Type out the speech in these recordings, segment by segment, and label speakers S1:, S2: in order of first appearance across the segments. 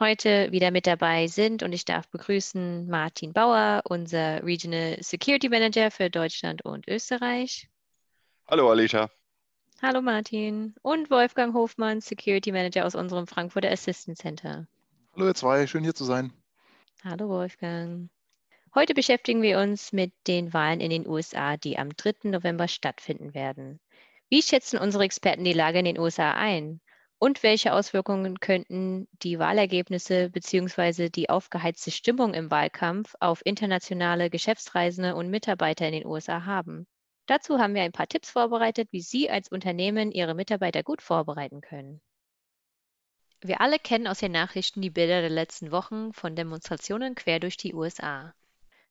S1: Heute wieder mit dabei sind und ich darf begrüßen Martin Bauer, unser Regional Security Manager für Deutschland und Österreich.
S2: Hallo Alicia.
S1: Hallo Martin. Und Wolfgang Hofmann, Security Manager aus unserem Frankfurter Assistance Center.
S3: Hallo ihr zwei, schön hier zu sein.
S1: Hallo Wolfgang. Heute beschäftigen wir uns mit den Wahlen in den USA, die am 3. November stattfinden werden. Wie schätzen unsere Experten die Lage in den USA ein? Und welche Auswirkungen könnten die Wahlergebnisse bzw. die aufgeheizte Stimmung im Wahlkampf auf internationale Geschäftsreisende und Mitarbeiter in den USA haben? Dazu haben wir ein paar Tipps vorbereitet, wie Sie als Unternehmen Ihre Mitarbeiter gut vorbereiten können. Wir alle kennen aus den Nachrichten die Bilder der letzten Wochen von Demonstrationen quer durch die USA.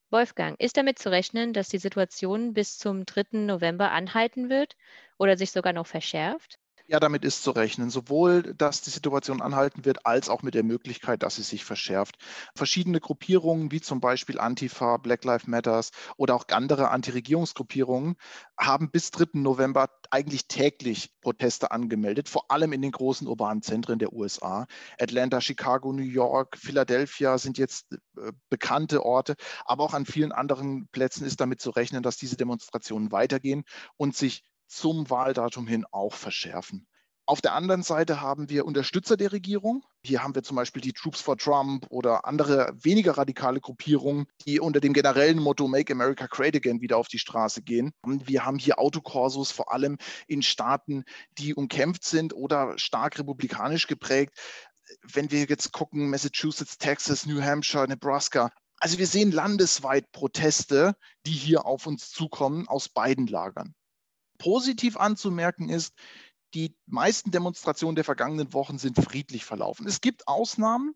S1: Wolfgang, ist damit zu rechnen, dass die Situation bis zum 3. November anhalten wird oder sich sogar noch verschärft?
S3: Ja, damit ist zu rechnen. Sowohl, dass die Situation anhalten wird, als auch mit der Möglichkeit, dass sie sich verschärft. Verschiedene Gruppierungen, wie zum Beispiel Antifa, Black Lives Matters oder auch andere Antiregierungsgruppierungen, haben bis 3. November eigentlich täglich Proteste angemeldet, vor allem in den großen urbanen Zentren der USA. Atlanta, Chicago, New York, Philadelphia sind jetzt äh, bekannte Orte, aber auch an vielen anderen Plätzen ist damit zu rechnen, dass diese Demonstrationen weitergehen und sich zum Wahldatum hin auch verschärfen. Auf der anderen Seite haben wir Unterstützer der Regierung. Hier haben wir zum Beispiel die Troops for Trump oder andere weniger radikale Gruppierungen, die unter dem generellen Motto Make America Great Again wieder auf die Straße gehen. Wir haben hier Autokorsos vor allem in Staaten, die umkämpft sind oder stark republikanisch geprägt. Wenn wir jetzt gucken, Massachusetts, Texas, New Hampshire, Nebraska, also wir sehen landesweit Proteste, die hier auf uns zukommen aus beiden Lagern. Positiv anzumerken ist, die meisten Demonstrationen der vergangenen Wochen sind friedlich verlaufen. Es gibt Ausnahmen,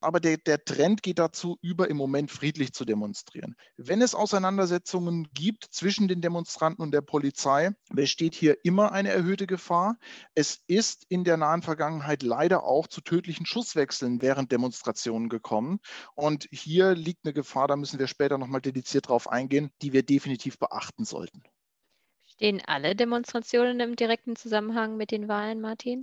S3: aber der, der, Trend geht dazu über, im Moment friedlich zu demonstrieren. Wenn es Auseinandersetzungen gibt zwischen den Demonstranten und der Polizei, besteht hier immer eine erhöhte Gefahr. Es ist in der nahen Vergangenheit leider auch zu tödlichen Schusswechseln während Demonstrationen gekommen. Und hier liegt eine Gefahr, da müssen wir später nochmal dediziert drauf eingehen, die wir definitiv beachten sollten.
S1: Stehen alle Demonstrationen im direkten Zusammenhang mit den Wahlen, Martin?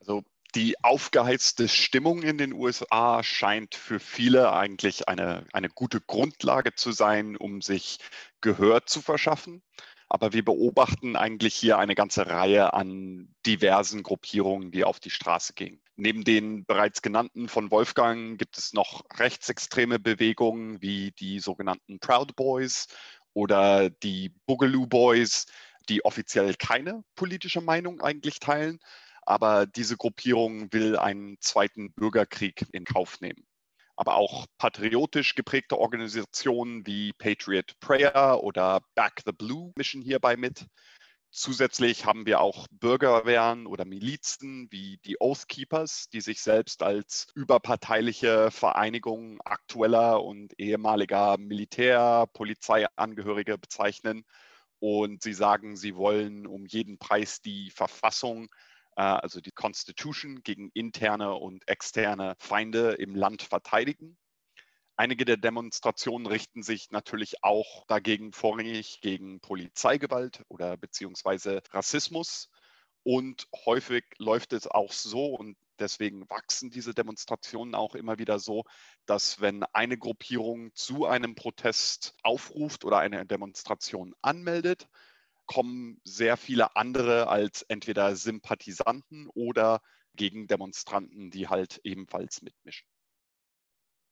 S2: Also die aufgeheizte Stimmung in den USA scheint für viele eigentlich eine, eine gute Grundlage zu sein, um sich Gehör zu verschaffen. Aber wir beobachten eigentlich hier eine ganze Reihe an diversen Gruppierungen, die auf die Straße gehen. Neben den bereits genannten von Wolfgang gibt es noch rechtsextreme Bewegungen wie die sogenannten Proud Boys oder die Boogaloo Boys, die offiziell keine politische Meinung eigentlich teilen, aber diese Gruppierung will einen zweiten Bürgerkrieg in Kauf nehmen. Aber auch patriotisch geprägte Organisationen wie Patriot Prayer oder Back the Blue mischen hierbei mit. Zusätzlich haben wir auch Bürgerwehren oder Milizen wie die Oath Keepers, die sich selbst als überparteiliche Vereinigung aktueller und ehemaliger Militär-, Polizeiangehörige bezeichnen. Und sie sagen, sie wollen um jeden Preis die Verfassung, äh, also die Constitution, gegen interne und externe Feinde im Land verteidigen. Einige der Demonstrationen richten sich natürlich auch dagegen vorrangig gegen Polizeigewalt oder beziehungsweise Rassismus. Und häufig läuft es auch so und deswegen wachsen diese Demonstrationen auch immer wieder so, dass wenn eine Gruppierung zu einem Protest aufruft oder eine Demonstration anmeldet, kommen sehr viele andere als entweder Sympathisanten oder Gegendemonstranten, die halt ebenfalls mitmischen.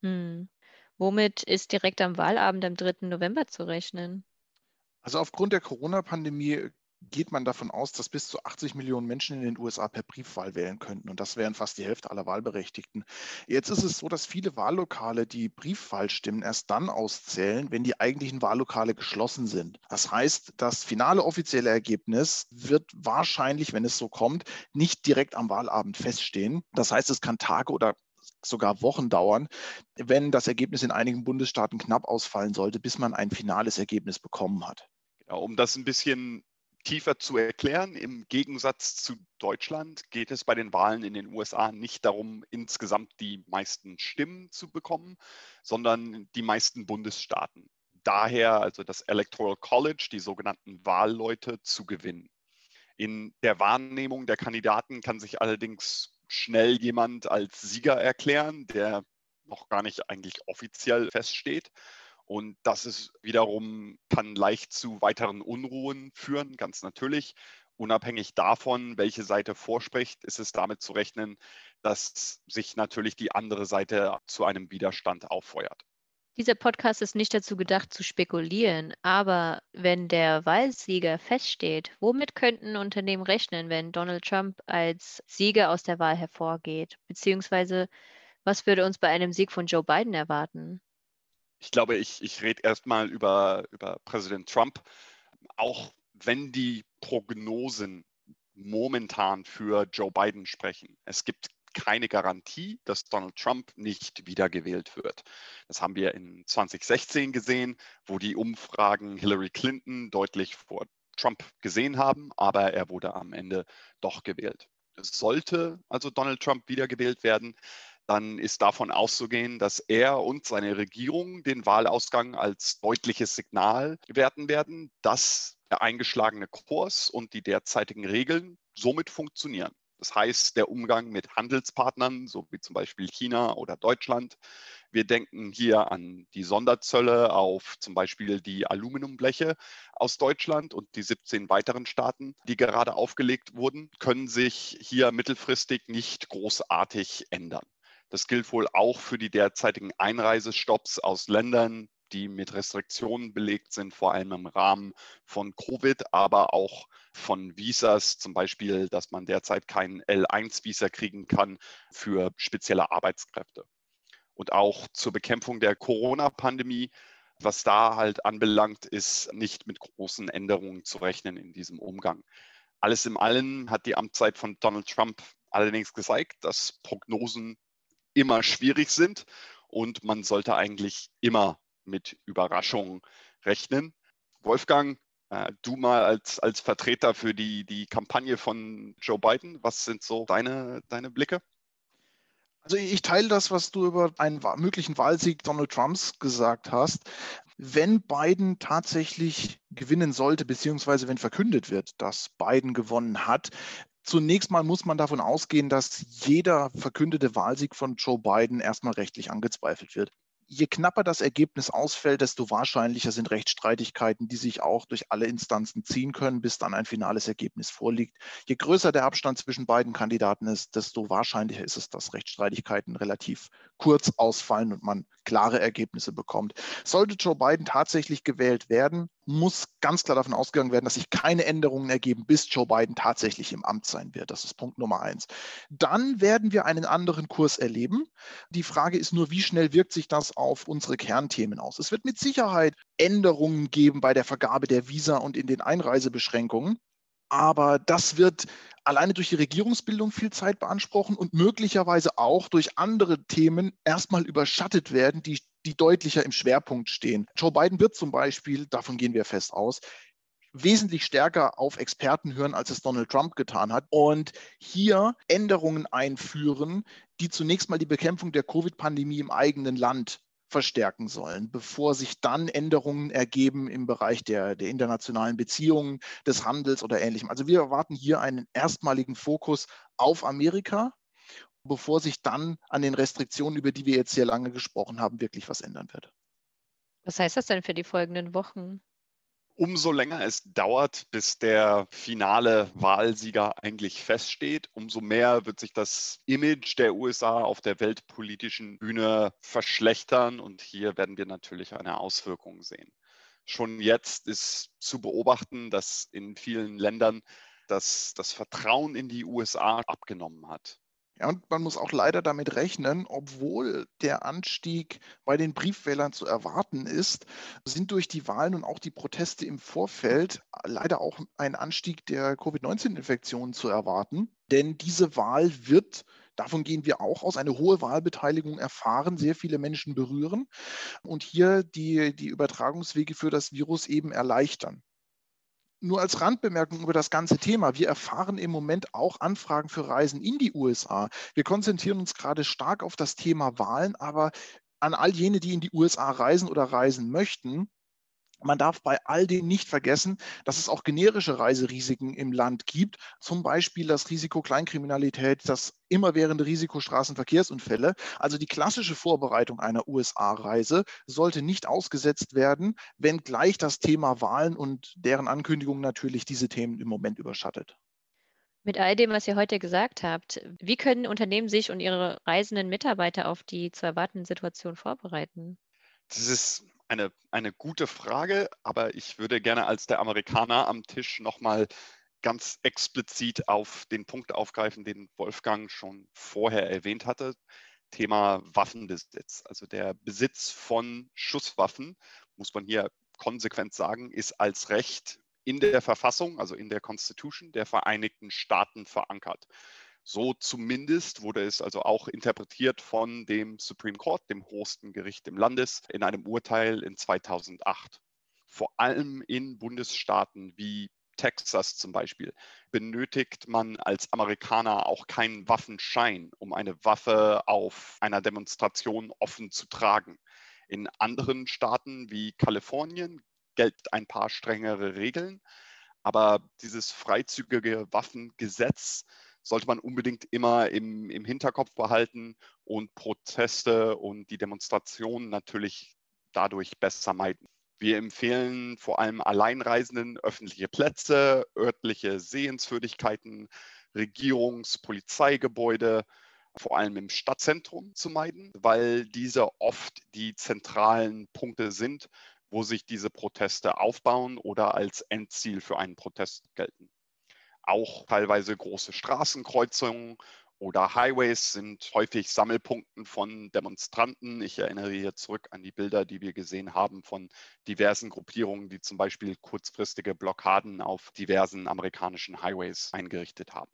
S1: Hm. Womit ist direkt am Wahlabend am 3. November zu rechnen?
S3: Also aufgrund der Corona-Pandemie geht man davon aus, dass bis zu 80 Millionen Menschen in den USA per Briefwahl wählen könnten. Und das wären fast die Hälfte aller Wahlberechtigten. Jetzt ist es so, dass viele Wahllokale die Briefwahlstimmen erst dann auszählen, wenn die eigentlichen Wahllokale geschlossen sind. Das heißt, das finale offizielle Ergebnis wird wahrscheinlich, wenn es so kommt, nicht direkt am Wahlabend feststehen. Das heißt, es kann Tage oder sogar Wochen dauern, wenn das Ergebnis in einigen Bundesstaaten knapp ausfallen sollte, bis man ein finales Ergebnis bekommen hat.
S2: Genau, um das ein bisschen tiefer zu erklären, im Gegensatz zu Deutschland geht es bei den Wahlen in den USA nicht darum, insgesamt die meisten Stimmen zu bekommen, sondern die meisten Bundesstaaten. Daher also das Electoral College, die sogenannten Wahlleute, zu gewinnen. In der Wahrnehmung der Kandidaten kann sich allerdings schnell jemand als Sieger erklären, der noch gar nicht eigentlich offiziell feststeht. Und das ist wiederum, kann leicht zu weiteren Unruhen führen, ganz natürlich. Unabhängig davon, welche Seite vorspricht, ist es damit zu rechnen, dass sich natürlich die andere Seite zu einem Widerstand auffeuert.
S1: Dieser Podcast ist nicht dazu gedacht, zu spekulieren, aber wenn der Wahlsieger feststeht, womit könnten Unternehmen rechnen, wenn Donald Trump als Sieger aus der Wahl hervorgeht? Beziehungsweise, was würde uns bei einem Sieg von Joe Biden erwarten?
S2: ich glaube, ich, ich rede erstmal über, über Präsident Trump. Auch wenn die Prognosen momentan für Joe Biden sprechen. Es gibt keine Garantie, dass Donald Trump nicht wiedergewählt wird. Das haben wir in 2016 gesehen, wo die Umfragen Hillary Clinton deutlich vor Trump gesehen haben, aber er wurde am Ende doch gewählt. Sollte also Donald Trump wiedergewählt werden, dann ist davon auszugehen, dass er und seine Regierung den Wahlausgang als deutliches Signal werten werden, dass der eingeschlagene Kurs und die derzeitigen Regeln somit funktionieren. Das heißt, der Umgang mit Handelspartnern, so wie zum Beispiel China oder Deutschland. Wir denken hier an die Sonderzölle auf zum Beispiel die Aluminiumbleche aus Deutschland und die 17 weiteren Staaten, die gerade aufgelegt wurden, können sich hier mittelfristig nicht großartig ändern. Das gilt wohl auch für die derzeitigen Einreisestopps aus Ländern, die mit Restriktionen belegt sind, vor allem im Rahmen von Covid, aber auch von Visas, zum Beispiel, dass man derzeit kein L1-Visa kriegen kann für spezielle Arbeitskräfte. Und auch zur Bekämpfung der Corona-Pandemie, was da halt anbelangt, ist nicht mit großen Änderungen zu rechnen in diesem Umgang. Alles in allem hat die Amtszeit von Donald Trump allerdings gezeigt, dass Prognosen immer schwierig sind und man sollte eigentlich immer mit Überraschungen rechnen. Wolfgang, äh, du mal als, als Vertreter für die, die Kampagne von Joe Biden, was sind so deine, deine Blicke?
S3: Also ich teile das, was du über einen möglichen Wahlsieg Donald Trumps gesagt hast. Wenn Biden tatsächlich gewinnen sollte, beziehungsweise wenn verkündet wird, dass Biden gewonnen hat, Zunächst mal muss man davon ausgehen, dass jeder verkündete Wahlsieg von Joe Biden erstmal rechtlich angezweifelt wird je knapper das Ergebnis ausfällt, desto wahrscheinlicher sind Rechtsstreitigkeiten, die sich auch durch alle Instanzen ziehen können, bis dann ein finales Ergebnis vorliegt. Je größer der Abstand zwischen beiden Kandidaten ist, desto wahrscheinlicher ist es, dass Rechtsstreitigkeiten relativ kurz ausfallen und man klare Ergebnisse bekommt. Sollte Joe Biden tatsächlich gewählt werden, muss ganz klar davon ausgegangen werden, dass sich keine Änderungen ergeben, bis Joe Biden tatsächlich im Amt sein wird. Das ist Punkt Nummer eins. Dann werden wir einen anderen Kurs erleben. Die Frage ist nur, wie schnell wirkt sich das auf unsere Kernthemen aus? Es wird mit Sicherheit Änderungen geben bei der Vergabe der Visa und in den Einreisebeschränkungen. Aber das wird alleine durch die Regierungsbildung viel Zeit beanspruchen und möglicherweise auch durch andere Themen erstmal überschattet werden, die, die deutlicher im Schwerpunkt stehen. Joe Biden wird zum Beispiel, davon gehen wir fest aus, wesentlich stärker auf Experten hören, als es Donald Trump getan hat und hier Änderungen einführen, die zunächst mal die Bekämpfung der Covid-Pandemie im eigenen Land verstärken sollen, bevor sich dann Änderungen ergeben im Bereich der, der internationalen Beziehungen, des Handels oder ähnlichem. Also wir erwarten hier einen erstmaligen Fokus auf Amerika, bevor sich dann an den Restriktionen, über die wir jetzt sehr lange gesprochen haben, wirklich was ändern wird.
S1: Was heißt das denn für die folgenden Wochen?
S2: Umso länger es dauert, bis der finale Wahlsieger eigentlich feststeht, umso mehr wird sich das Image der USA auf der weltpolitischen Bühne verschlechtern und hier werden wir natürlich eine Auswirkung sehen. Schon jetzt ist zu beobachten, dass in vielen Ländern das, das Vertrauen in die USA abgenommen hat.
S3: Ja, und man muss auch leider damit rechnen, obwohl der Anstieg bei den Briefwählern zu erwarten ist, sind durch die Wahlen und auch die Proteste im Vorfeld leider auch ein Anstieg der Covid-19-Infektionen zu erwarten. Denn diese Wahl wird Davon gehen wir auch aus. Eine hohe Wahlbeteiligung erfahren, sehr viele Menschen berühren und hier die, die Übertragungswege für das Virus eben erleichtern. Nur als Randbemerkung über das ganze Thema. Wir erfahren im Moment auch Anfragen für Reisen in die USA. Wir konzentrieren uns gerade stark auf das Thema Wahlen, aber an all jene, die in die USA reisen oder reisen möchten, man darf bei all dem nicht vergessen, dass es auch generische Reiserisiken im Land gibt, zum Beispiel das Risiko Kleinkriminalität, das immerwährende Risiko Straßenverkehrsunfälle. Also die klassische Vorbereitung einer USA-Reise sollte nicht ausgesetzt werden, wenngleich das Thema Wahlen und deren Ankündigung natürlich diese Themen im Moment überschattet.
S1: Mit all dem, was ihr heute gesagt habt, wie können Unternehmen sich und ihre reisenden Mitarbeiter auf die zu erwartende Situation vorbereiten?
S2: Das ist eine, eine gute Frage, aber ich würde gerne als der Amerikaner am Tisch nochmal ganz explizit auf den Punkt aufgreifen, den Wolfgang schon vorher erwähnt hatte. Thema Waffenbesitz. Also der Besitz von Schusswaffen, muss man hier konsequent sagen, ist als Recht in der Verfassung, also in der Constitution der Vereinigten Staaten verankert. So zumindest wurde es also auch interpretiert von dem Supreme Court, dem hochsten Gericht im Landes, in einem Urteil in 2008. Vor allem in Bundesstaaten wie Texas zum Beispiel benötigt man als Amerikaner auch keinen Waffenschein, um eine Waffe auf einer Demonstration offen zu tragen. In anderen Staaten wie Kalifornien gelten ein paar strengere Regeln, aber dieses freizügige Waffengesetz sollte man unbedingt immer im, im Hinterkopf behalten und Proteste und die Demonstrationen natürlich dadurch besser meiden. Wir empfehlen vor allem Alleinreisenden öffentliche Plätze, örtliche Sehenswürdigkeiten, Regierungs-, Polizeigebäude, vor allem im Stadtzentrum zu meiden, weil diese oft die zentralen Punkte sind, wo sich diese Proteste aufbauen oder als Endziel für einen Protest gelten. Auch teilweise große Straßenkreuzungen oder Highways sind häufig Sammelpunkten von Demonstranten. Ich erinnere hier zurück an die Bilder, die wir gesehen haben von diversen Gruppierungen, die zum Beispiel kurzfristige Blockaden auf diversen amerikanischen Highways eingerichtet haben.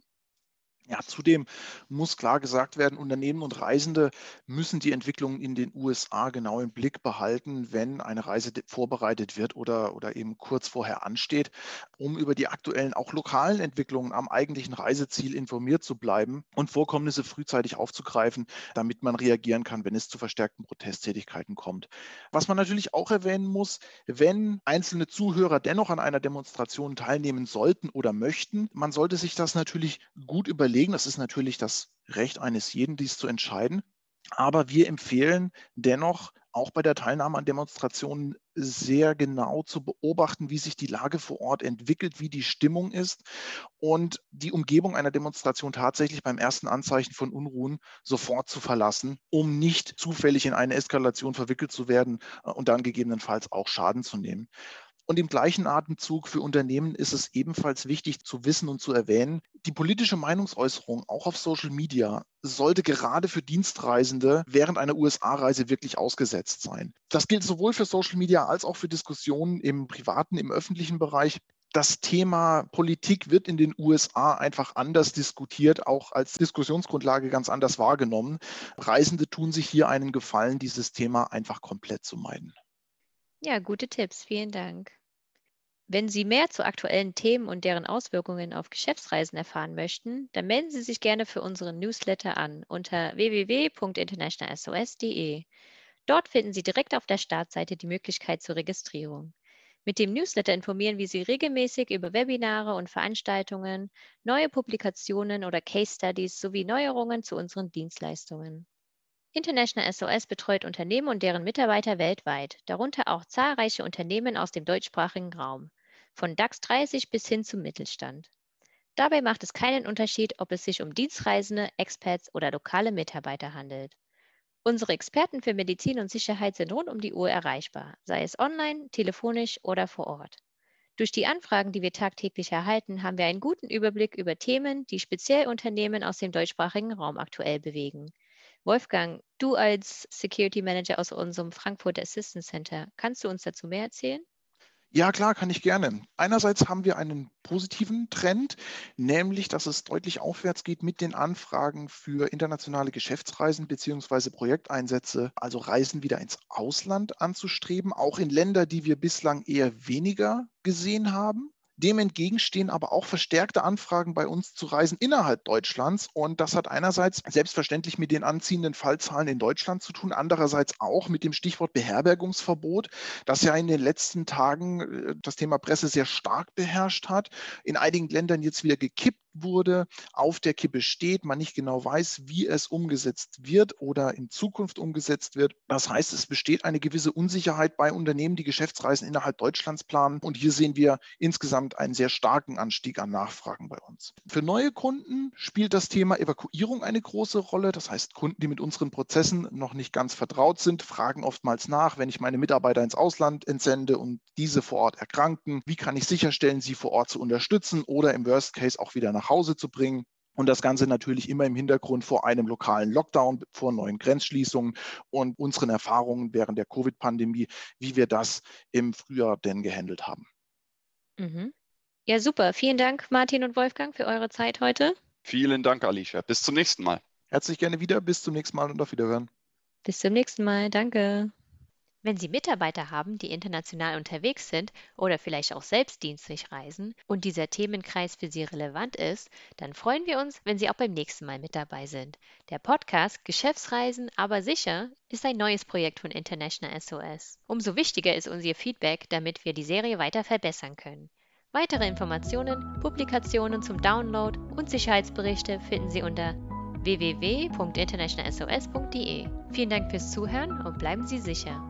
S3: Ja, zudem muss klar gesagt werden, Unternehmen und Reisende müssen die Entwicklungen in den USA genau im Blick behalten, wenn eine Reise vorbereitet wird oder, oder eben kurz vorher ansteht, um über die aktuellen, auch lokalen Entwicklungen am eigentlichen Reiseziel informiert zu bleiben und Vorkommnisse frühzeitig aufzugreifen, damit man reagieren kann, wenn es zu verstärkten Protesttätigkeiten kommt. Was man natürlich auch erwähnen muss, wenn einzelne Zuhörer dennoch an einer Demonstration teilnehmen sollten oder möchten, man sollte sich das natürlich gut überlegen überlegen. Das ist natürlich das Recht eines jeden, dies zu entscheiden. Aber wir empfehlen dennoch, auch bei der Teilnahme an Demonstrationen sehr genau zu beobachten, wie sich die Lage vor Ort entwickelt, wie die Stimmung ist und die Umgebung einer Demonstration tatsächlich beim ersten Anzeichen von Unruhen sofort zu verlassen, um nicht zufällig in eine Eskalation verwickelt zu werden äh, und dann gegebenenfalls auch Schaden zu nehmen. Und im gleichen Atemzug für Unternehmen ist es ebenfalls wichtig zu wissen und zu erwähnen, die politische Meinungsäußerung auch auf Social Media sollte gerade für Dienstreisende während einer USA-Reise wirklich ausgesetzt sein. Das gilt sowohl für Social Media als auch für Diskussionen im privaten, im öffentlichen Bereich das Thema Politik wird in den USA einfach anders diskutiert, auch als Diskussionsgrundlage ganz anders wahrgenommen. Reisende tun sich hier einen Gefallen, dieses Thema einfach komplett zu meiden.
S1: Ja, gute Tipps. Vielen Dank. Wenn Sie mehr zu aktuellen Themen und deren Auswirkungen auf Geschäftsreisen erfahren möchten, dann melden Sie sich gerne für unseren Newsletter an unter www.internationalsos.de. Dort finden Sie direkt auf der Startseite die Möglichkeit zur Registrierung. Mit dem Newsletter informieren wir Sie regelmäßig über Webinare und Veranstaltungen, neue Publikationen oder Case Studies sowie Neuerungen zu unseren Dienstleistungen. International SOS betreut Unternehmen und deren Mitarbeiter weltweit, darunter auch zahlreiche Unternehmen aus dem deutschsprachigen Raum von DAX 30 bis hin zum Mittelstand. Dabei macht es keinen Unterschied, ob es sich um Dienstreisende, Expats oder lokale Mitarbeiter handelt. Unsere Experten für Medizin und Sicherheit sind rund um die Uhr erreichbar, sei es online, telefonisch oder vor Ort. Durch die Anfragen, die wir tagtäglich erhalten, haben wir einen guten Überblick über Themen, die speziell Unternehmen aus dem deutschsprachigen Raum aktuell bewegen. Wolfgang, du als Security Manager aus unserem Frankfurt Assistance Center, kannst du uns dazu mehr erzählen?
S3: Ja, klar, kann ich gerne. Einerseits haben wir einen positiven Trend, nämlich dass es deutlich aufwärts geht mit den Anfragen für internationale Geschäftsreisen bzw. Projekteinsätze, also Reisen wieder ins Ausland anzustreben, auch in Länder, die wir bislang eher weniger gesehen haben. Dem entgegenstehen aber auch verstärkte Anfragen bei uns zu Reisen innerhalb Deutschlands. Und das hat einerseits selbstverständlich mit den anziehenden Fallzahlen in Deutschland zu tun, andererseits auch mit dem Stichwort Beherbergungsverbot, das ja in den letzten Tagen äh, das Thema Presse sehr stark beherrscht hat, in einigen Ländern jetzt wieder gekippt wurde, auf der Kippe steht, man nicht genau weiß, wie es umgesetzt wird oder in Zukunft umgesetzt wird. Das heißt, es besteht eine gewisse Unsicherheit bei Unternehmen, die Geschäftsreisen innerhalb Deutschlands planen. Und hier sehen wir insgesamt einen sehr starken Anstieg an Nachfragen bei uns. Für neue Kunden spielt das Thema Evakuierung eine große Rolle. Das heißt, Kunden, die mit unseren Prozessen noch nicht ganz vertraut sind, fragen oftmals nach, wenn ich meine Mitarbeiter ins Ausland entsende und diese vor Ort erkranken, wie kann ich sicherstellen, sie vor Ort zu unterstützen oder im Worst Case auch wieder nach nach Hause zu bringen. Und das Ganze natürlich immer im Hintergrund vor einem lokalen Lockdown, vor neuen Grenzschließungen und unseren Erfahrungen während der Covid-Pandemie, wie wir das im Frühjahr denn gehandelt haben.
S4: Mhm. Ja, super. Vielen Dank, Martin und Wolfgang, für eure Zeit heute.
S2: Vielen Dank, Alicia. Bis zum nächsten Mal.
S3: Herzlich gerne wieder. Bis zum nächsten Mal und auf Wiederhören.
S4: Bis zum nächsten Mal. Danke.
S1: Wenn Sie Mitarbeiter haben, die international unterwegs sind oder vielleicht auch selbst dienstlich reisen und dieser Themenkreis für Sie relevant ist, dann freuen wir uns, wenn Sie auch beim nächsten Mal mit dabei sind. Der Podcast Geschäftsreisen aber sicher ist ein neues Projekt von International SOS. Umso wichtiger ist uns Ihr Feedback, damit wir die Serie weiter verbessern können. Weitere Informationen, Publikationen zum Download und Sicherheitsberichte finden Sie unter www.internationalsos.de. Vielen Dank fürs Zuhören und bleiben Sie sicher.